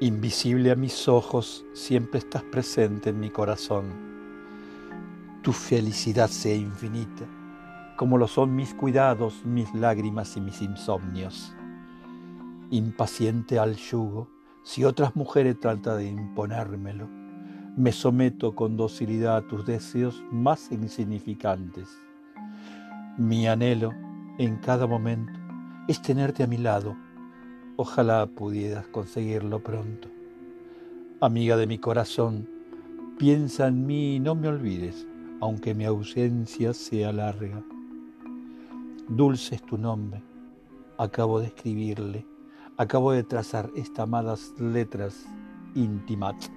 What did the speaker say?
Invisible a mis ojos, siempre estás presente en mi corazón. Tu felicidad sea infinita, como lo son mis cuidados, mis lágrimas y mis insomnios. Impaciente al yugo, si otras mujeres tratan de imponérmelo, me someto con docilidad a tus deseos más insignificantes. Mi anhelo en cada momento es tenerte a mi lado Ojalá pudieras conseguirlo pronto. Amiga de mi corazón, piensa en mí y no me olvides, aunque mi ausencia sea larga. Dulce es tu nombre, acabo de escribirle, acabo de trazar estas amadas letras íntimas